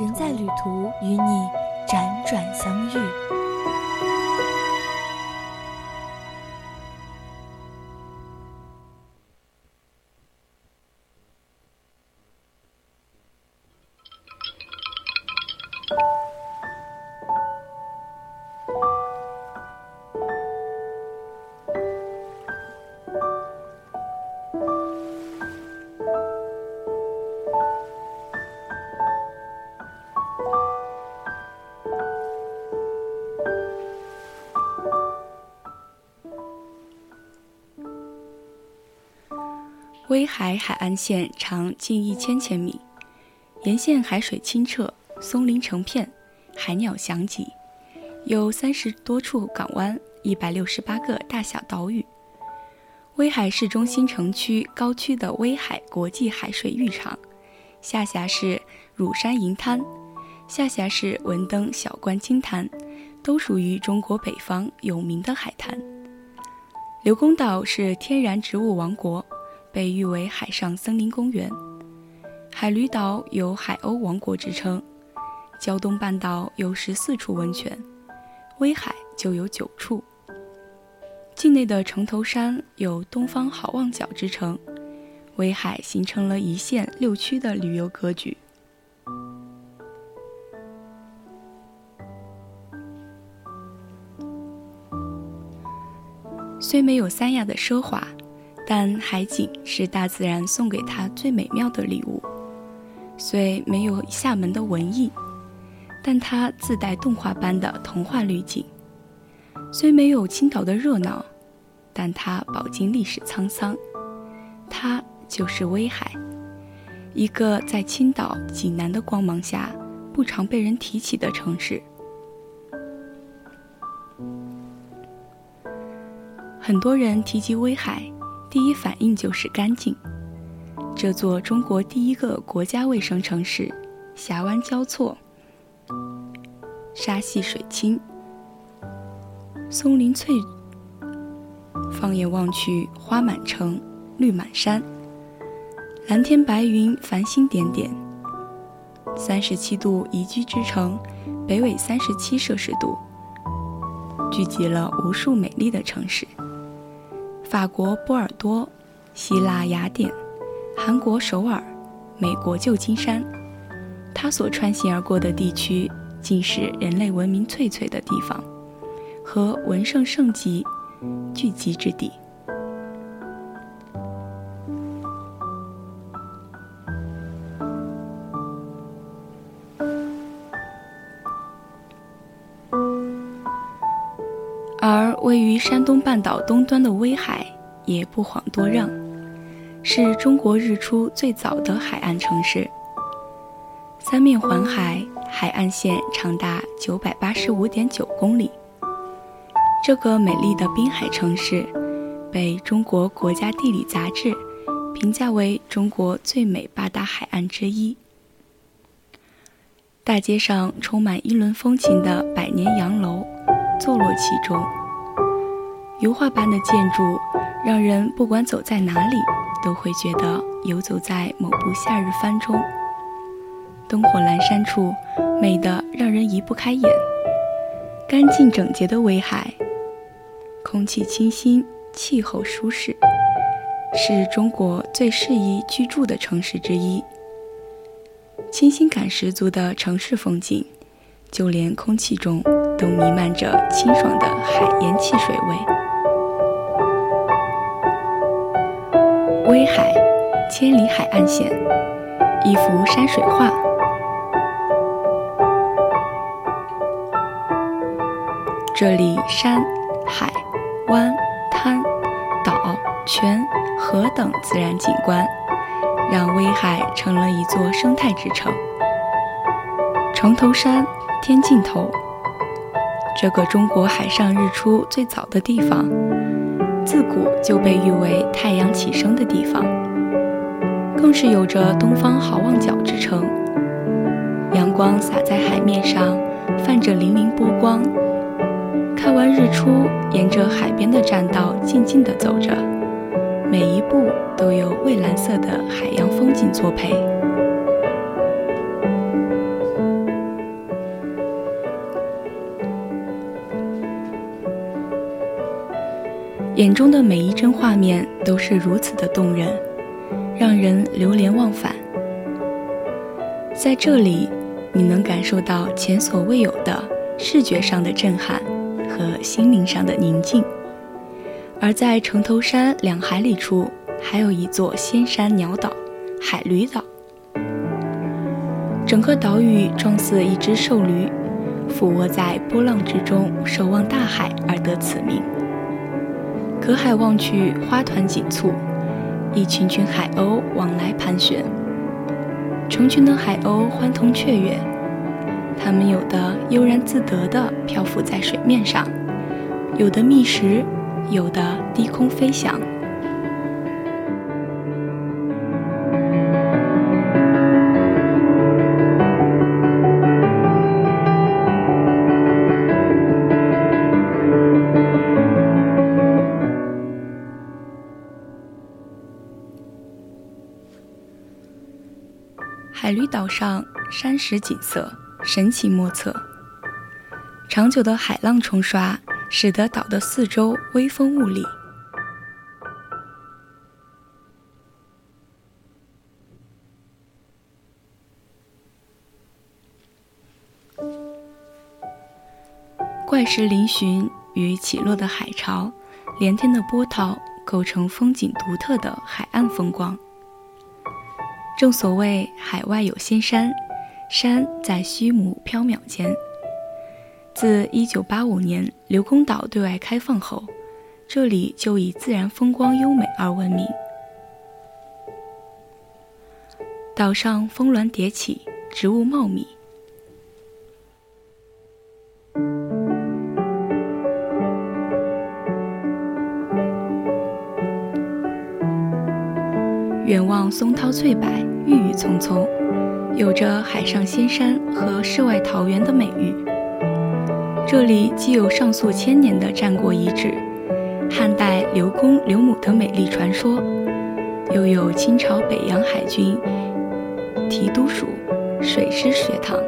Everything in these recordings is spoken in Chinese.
人在旅途，与你辗转相遇。威海海岸线长近一千千米，沿线海水清澈，松林成片，海鸟翔集，有三十多处港湾，一百六十八个大小岛屿。威海市中心城区高区的威海国际海水浴场，下辖是乳山银滩，下辖是文登小观金滩，都属于中国北方有名的海滩。刘公岛是天然植物王国。被誉为海上森林公园，海驴岛有海鸥王国之称，胶东半岛有十四处温泉，威海就有九处。境内的城头山有东方好望角之称，威海形成了一县六区的旅游格局。虽没有三亚的奢华。但海景是大自然送给他最美妙的礼物，虽没有厦门的文艺，但它自带动画般的童话滤镜；虽没有青岛的热闹，但它饱经历史沧桑。它就是威海，一个在青岛、济南的光芒下不常被人提起的城市。很多人提及威海。第一反应就是干净。这座中国第一个国家卫生城市，峡湾交错，沙细水清，松林翠。放眼望去，花满城，绿满山，蓝天白云，繁星点点。三十七度宜居之城，北纬三十七摄氏度，聚集了无数美丽的城市。法国波尔多，希腊雅典，韩国首尔，美国旧金山，他所穿行而过的地区，竟是人类文明萃萃的地方，和文圣圣集聚集之地。位于山东半岛东端的威海也不遑多让，是中国日出最早的海岸城市。三面环海，海岸线长达九百八十五点九公里。这个美丽的滨海城市，被中国国家地理杂志评价为中国最美八大海岸之一。大街上充满英伦风情的百年洋楼。坐落其中，油画般的建筑让人不管走在哪里，都会觉得游走在某部夏日番中。灯火阑珊处，美得让人移不开眼。干净整洁的威海，空气清新，气候舒适，是中国最适宜居住的城市之一。清新感十足的城市风景，就连空气中。都弥漫着清爽的海盐汽水味。威海，千里海岸线，一幅山水画。这里山、海、湾、滩、岛、泉、河等自然景观，让威海成了一座生态之城。城头山，天尽头。这个中国海上日出最早的地方，自古就被誉为太阳起升的地方，更是有着“东方好望角”之称。阳光洒在海面上，泛着粼粼波光。看完日出，沿着海边的栈道静静地走着，每一步都有蔚蓝色的海洋风景作陪。眼中的每一帧画面都是如此的动人，让人流连忘返。在这里，你能感受到前所未有的视觉上的震撼和心灵上的宁静。而在城头山两海里处，还有一座仙山鸟岛——海驴岛。整个岛屿状似一只瘦驴，俯卧在波浪之中，守望大海而得此名。隔海望去，花团锦簇，一群群海鸥往来盘旋，成群的海鸥欢腾雀跃，它们有的悠然自得地漂浮在水面上，有的觅食，有的低空飞翔。海驴岛上山石景色神奇莫测，长久的海浪冲刷使得岛的四周微风兀立。怪石嶙峋与起落的海潮，连天的波涛，构成风景独特的海岸风光。正所谓海外有仙山，山在虚无缥缈间。自1985年刘公岛对外开放后，这里就以自然风光优美而闻名。岛上峰峦叠起，植物茂密。松涛翠柏，郁郁葱葱，有着海上仙山和世外桃源的美誉。这里既有上溯千年的战国遗址，汉代刘公刘母的美丽传说，又有清朝北洋海军提督署、水师学堂、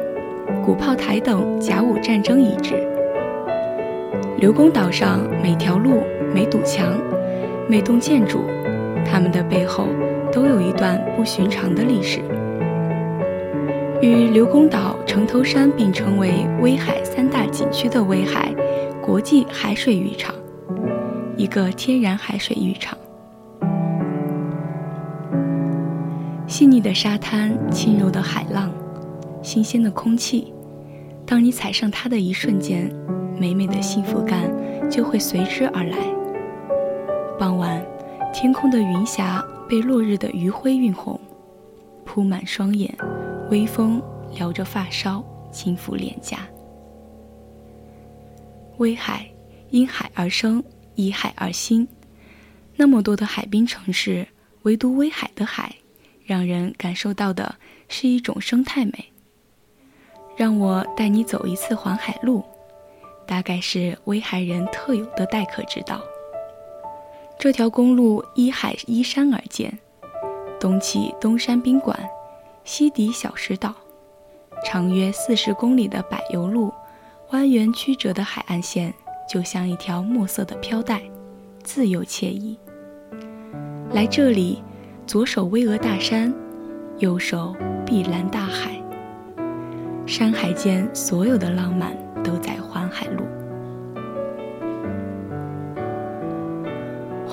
鼓炮台等甲午战争遗址。刘公岛上每条路、每堵墙、每栋建筑，它们的背后。都有一段不寻常的历史。与刘公岛、城头山并称为威海三大景区的威海国际海水浴场，一个天然海水浴场。细腻的沙滩，轻柔的海浪，新鲜的空气，当你踩上它的一瞬间，美美的幸福感就会随之而来。傍晚，天空的云霞。被落日的余晖晕红，铺满双眼，微风撩着发梢，轻抚脸颊。威海因海而生，依海而兴，那么多的海滨城市，唯独威海的海，让人感受到的是一种生态美。让我带你走一次环海路，大概是威海人特有的待客之道。这条公路依海依山而建，东起东山宾馆，西抵小石岛，长约四十公里的柏油路，蜿蜒曲折的海岸线，就像一条墨色的飘带，自由惬意。来这里，左手巍峨大山，右手碧蓝大海，山海间所有的浪漫都在环海路。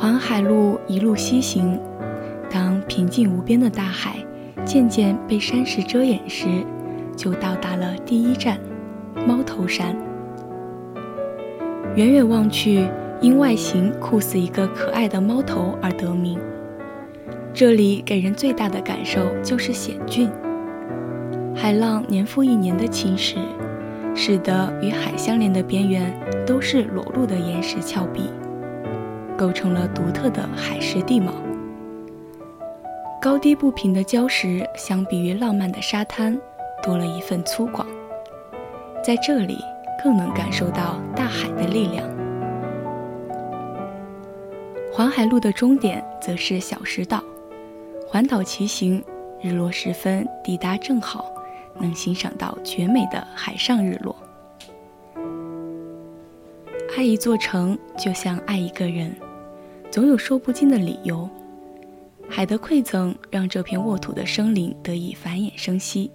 环海路一路西行，当平静无边的大海渐渐被山石遮掩时，就到达了第一站——猫头山。远远望去，因外形酷似一个可爱的猫头而得名。这里给人最大的感受就是险峻，海浪年复一年的侵蚀，使得与海相连的边缘都是裸露的岩石峭壁，构成了独特的海蚀地貌。高低不平的礁石，相比于浪漫的沙滩，多了一份粗犷。在这里，更能感受到大海的力量。环海路的终点则是小石岛，环岛骑行，日落时分抵达正好。能欣赏到绝美的海上日落。爱一座城，就像爱一个人，总有说不尽的理由。海的馈赠让这片沃土的生灵得以繁衍生息。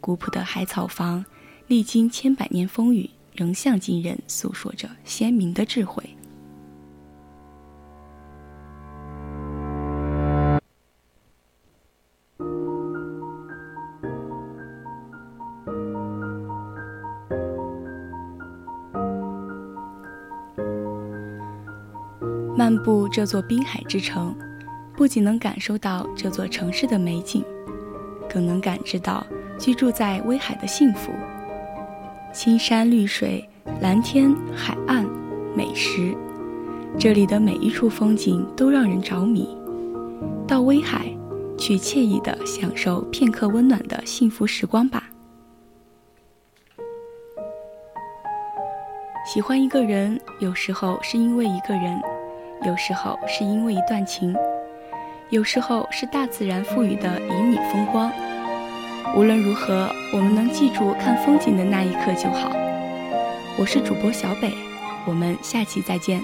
古朴的海草房，历经千百年风雨，仍向今人诉说着鲜明的智慧。漫步这座滨海之城，不仅能感受到这座城市的美景，更能感知到居住在威海的幸福。青山绿水、蓝天、海岸、美食，这里的每一处风景都让人着迷。到威海，去惬意地享受片刻温暖的幸福时光吧。喜欢一个人，有时候是因为一个人。有时候是因为一段情，有时候是大自然赋予的旖旎风光。无论如何，我们能记住看风景的那一刻就好。我是主播小北，我们下期再见。